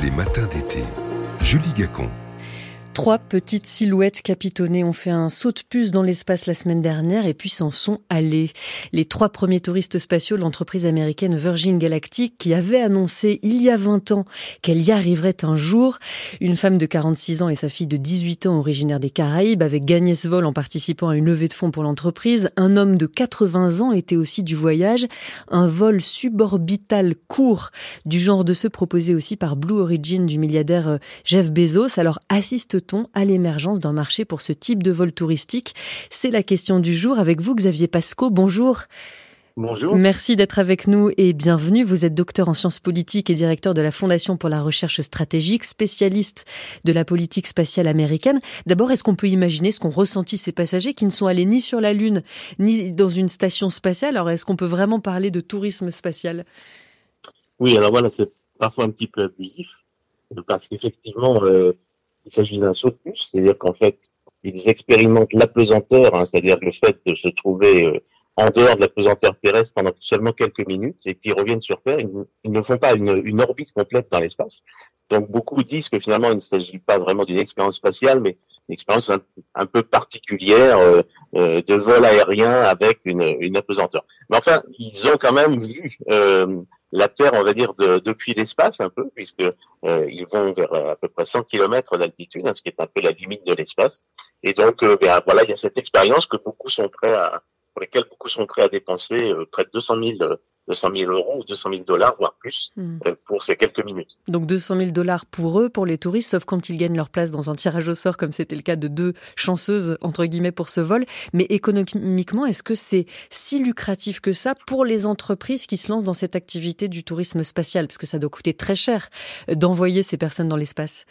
Les matins d'été. Julie Gacon. Trois petites silhouettes capitonnées ont fait un saut de puce dans l'espace la semaine dernière et puis s'en sont allées. Les trois premiers touristes spatiaux de l'entreprise américaine Virgin Galactic qui avait annoncé il y a 20 ans qu'elle y arriverait un jour. Une femme de 46 ans et sa fille de 18 ans originaire des Caraïbes avaient gagné ce vol en participant à une levée de fonds pour l'entreprise. Un homme de 80 ans était aussi du voyage. Un vol suborbital court du genre de ceux proposés aussi par Blue Origin du milliardaire euh, Jeff Bezos. Alors assiste à l'émergence d'un marché pour ce type de vol touristique? C'est la question du jour avec vous, Xavier Pasco. Bonjour. Bonjour. Merci d'être avec nous et bienvenue. Vous êtes docteur en sciences politiques et directeur de la Fondation pour la recherche stratégique, spécialiste de la politique spatiale américaine. D'abord, est-ce qu'on peut imaginer ce qu'ont ressenti ces passagers qui ne sont allés ni sur la Lune ni dans une station spatiale? Alors, est-ce qu'on peut vraiment parler de tourisme spatial? Oui, alors voilà, c'est parfois un petit peu abusif parce qu'effectivement, euh, il s'agit d'un saut de puce, c'est-à-dire qu'en fait, ils expérimentent l'apesanteur, hein, c'est-à-dire le fait de se trouver euh, en dehors de la pesanteur terrestre pendant seulement quelques minutes, et puis ils reviennent sur Terre. Ils, ne font pas une, une orbite complète dans l'espace. Donc beaucoup disent que finalement, il ne s'agit pas vraiment d'une expérience spatiale, mais une expérience un, peu particulière euh, euh, de vol aérien avec une, une apesanteur. Mais enfin, ils ont quand même vu euh, la Terre, on va dire, de, depuis l'espace un peu, puisque euh, ils vont vers à peu près 100 km d'altitude, hein, ce qui est un peu la limite de l'espace. Et donc, euh, ben, voilà, il y a cette expérience que beaucoup sont prêts à, pour lesquelles beaucoup sont prêts à dépenser euh, près de 200 000 200 000 euros ou 200 000 dollars, voire plus, hmm. euh, pour ces quelques minutes. Donc 200 000 dollars pour eux, pour les touristes, sauf quand ils gagnent leur place dans un tirage au sort, comme c'était le cas de deux chanceuses, entre guillemets, pour ce vol. Mais économiquement, est-ce que c'est si lucratif que ça pour les entreprises qui se lancent dans cette activité du tourisme spatial? Parce que ça doit coûter très cher d'envoyer ces personnes dans l'espace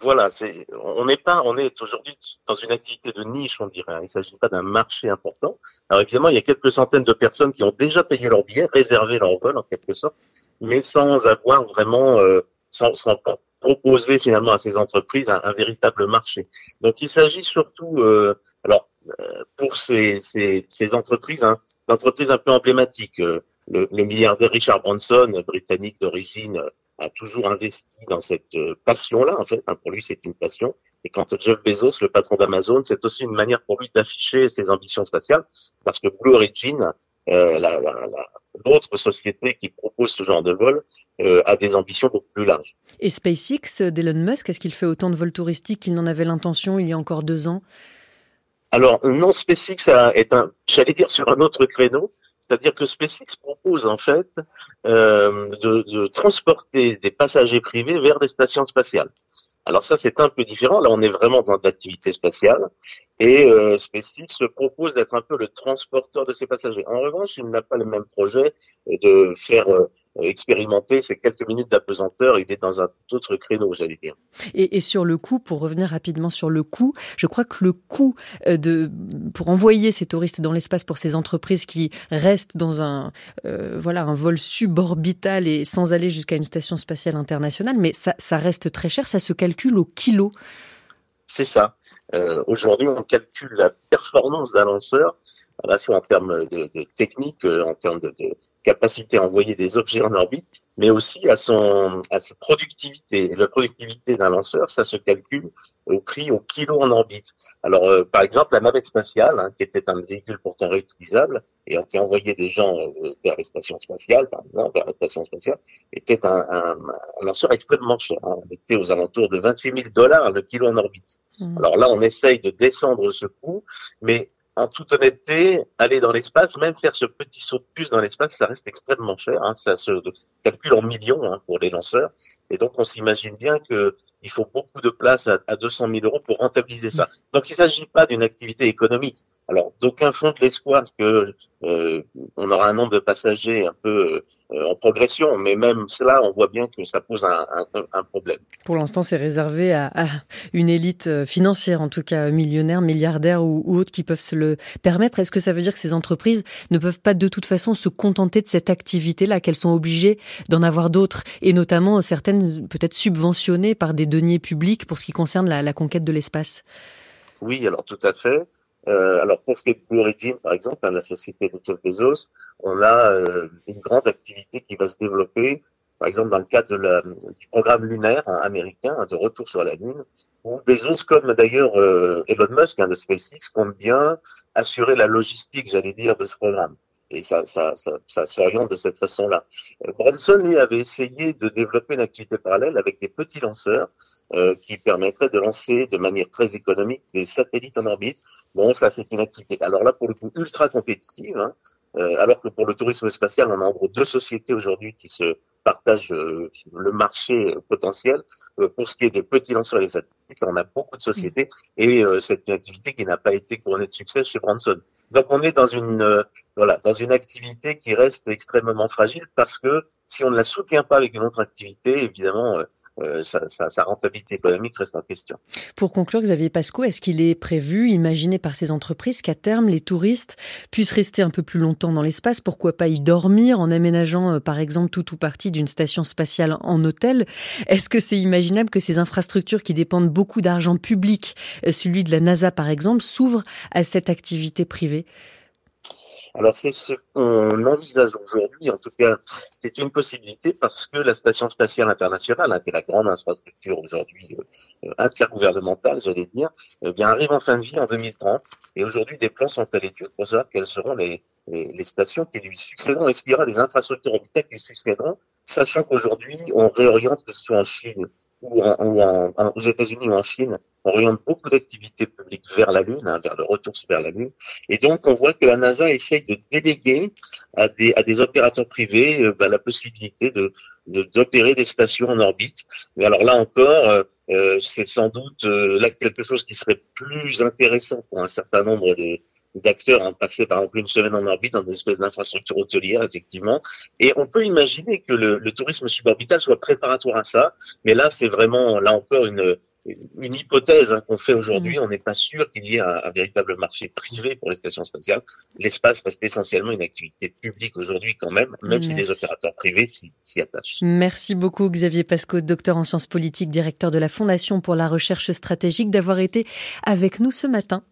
voilà, c'est, on n'est pas, on est aujourd'hui dans une activité de niche, on dirait. Hein. Il ne s'agit pas d'un marché important. Alors évidemment, il y a quelques centaines de personnes qui ont déjà payé leur billet, réservé leur vol en quelque sorte, mais sans avoir vraiment, euh, sans, sans, proposer finalement à ces entreprises un, véritable marché. Donc il s'agit surtout, euh, alors euh, pour ces, ces, ces entreprises, hein, d'entreprises un peu emblématiques. Euh, le, le milliardaire Richard Branson, britannique d'origine a toujours investi dans cette euh, passion-là, en fait. Hein, pour lui, c'est une passion. Et quand Jeff Bezos, le patron d'Amazon, c'est aussi une manière pour lui d'afficher ses ambitions spatiales, parce que Blue Origin, euh, l'autre la, société qui propose ce genre de vol, euh, a des ambitions beaucoup plus larges. Et SpaceX d'Elon Musk, est-ce qu'il fait autant de vols touristiques qu'il n'en avait l'intention il y a encore deux ans? Alors non, SpaceX est un, j'allais dire sur un autre créneau. C'est-à-dire que SpaceX propose en fait euh, de, transporter des passagers privés vers des stations spatiales. Alors ça, c'est un peu différent. Là, on est vraiment dans l'activité spatiale. Et euh, SpaceX propose d'être un peu le transporteur de ces passagers. En revanche, il n'a pas le même projet de faire euh, expérimenter ces quelques minutes d'apesanteur, il est dans un tout autre créneau, j'allais dire. Et, et, sur le coût, pour revenir rapidement sur le coût, je crois que le coût euh, de pour envoyer ces touristes dans l'espace pour ces entreprises qui restent dans un euh, voilà un vol suborbital et sans aller jusqu'à une station spatiale internationale, mais ça, ça reste très cher, ça se calcule au kilo. C'est ça. Euh, Aujourd'hui, on calcule la performance d'un lanceur à la fois en termes de, de technique, en termes de, de capacité à envoyer des objets en orbite, mais aussi à son à sa productivité. Et la productivité d'un lanceur, ça se calcule au prix au kilo en orbite. Alors, euh, par exemple, la navette spatiale, hein, qui était un véhicule pourtant réutilisable et qui envoyait des gens euh, vers les stations spatiales, par exemple, vers la station spatiale, était un, un, un lanceur extrêmement cher. Hein. On était aux alentours de 28 000 dollars le kilo en orbite. Mmh. Alors là, on essaye de descendre ce coût, mais en toute honnêteté, aller dans l'espace, même faire ce petit saut de puce dans l'espace, ça reste extrêmement cher. Hein. Ça se calcule en millions hein, pour les lanceurs. Et donc, on s'imagine bien que il faut beaucoup de place à, à 200 000 euros pour rentabiliser ça. Donc, il ne s'agit pas d'une activité économique. Alors, d'aucuns font l'espoir que euh, on aura un nombre de passagers un peu euh, en progression, mais même cela, on voit bien que ça pose un, problème. Pour l'instant, c'est réservé à, une élite euh, financière, en tout cas millionnaire, milliardaire ou, ou autre, qui peuvent se le permettre. Est-ce que ça veut dire que ces entreprises ne peuvent pas de toute façon se contenter de cette activité-là, qu'elles sont obligées d'en avoir d'autres, et notamment certaines peut-être subventionnées par des deniers publics pour ce qui concerne la, conquête de l'espace Oui, alors tout à fait. Euh, alors pour ce qui est de Origin, par exemple, hein, la société de Jeff Bezos, on a euh, une grande activité qui va se développer par exemple dans le cadre du programme lunaire hein, américain de retour sur la Lune, où Bezos, comme d'ailleurs euh, Elon Musk hein, de SpaceX, compte bien assurer la logistique, j'allais dire, de ce programme. Et ça, ça, ça, ça s'oriente de cette façon-là. Branson, lui, avait essayé de développer une activité parallèle avec des petits lanceurs euh, qui permettraient de lancer de manière très économique des satellites en orbite. Bon, ça, c'est une activité. Alors là, pour le coup, ultra compétitive. Hein, euh, alors que pour le tourisme spatial, on a en gros deux sociétés aujourd'hui qui se partagent euh, le marché euh, potentiel. pour ce qui est des petits lanceurs et des satellites, on a beaucoup de sociétés et c'est une activité qui n'a pas été couronnée de succès chez Branson. Donc on est dans une voilà dans une activité qui reste extrêmement fragile parce que si on ne la soutient pas avec une autre activité, évidemment euh, sa, rentabilité économique reste en question. Pour conclure, Xavier Pasco, est-ce qu'il est prévu, imaginé par ces entreprises, qu'à terme, les touristes puissent rester un peu plus longtemps dans l'espace? Pourquoi pas y dormir en aménageant, euh, par exemple, tout ou partie d'une station spatiale en hôtel? Est-ce que c'est imaginable que ces infrastructures qui dépendent beaucoup d'argent public, euh, celui de la NASA par exemple, s'ouvrent à cette activité privée? Alors c'est ce qu'on envisage aujourd'hui, en tout cas c'est une possibilité parce que la Station spatiale internationale, hein, qui est la grande infrastructure aujourd'hui euh, intergouvernementale, j'allais dire, eh bien arrive en fin de vie en 2030 et aujourd'hui des plans sont à l'étude pour savoir quelles seront les, les, stations qui lui succéderont. Est-ce qu'il y aura des infrastructures orbitales qui lui succéderont, sachant qu'aujourd'hui on réoriente que ce soit en Chine ou, en, aux États-Unis ou en Chine, oriente beaucoup d'activités publiques vers la Lune, hein, vers le retour vers la Lune. Et donc, on voit que la NASA essaye de déléguer à des, à des opérateurs privés bah, la possibilité de d'opérer des stations en orbite. Mais alors là encore, euh, euh c'est sans doute euh, là quelque chose qui serait plus intéressant pour un certain nombre de, d'acteurs à passer par exemple une semaine en orbite dans une espèce d'infrastructure hôtelière, effectivement. Et on peut imaginer que le, le, tourisme suborbital soit préparatoire à ça, mais là, c'est vraiment, là encore, une, une hypothèse hein, qu'on fait aujourd'hui. Mmh. On n'est pas sûr qu'il y ait un, véritable marché privé pour les stations spatiales. L'espace reste essentiellement une activité publique aujourd'hui quand même, même si les opérateurs privés s'y attachent. Merci beaucoup Xavier Pasco, docteur en sciences politiques, directeur de la Fondation pour la recherche stratégique, d'avoir été avec nous ce matin.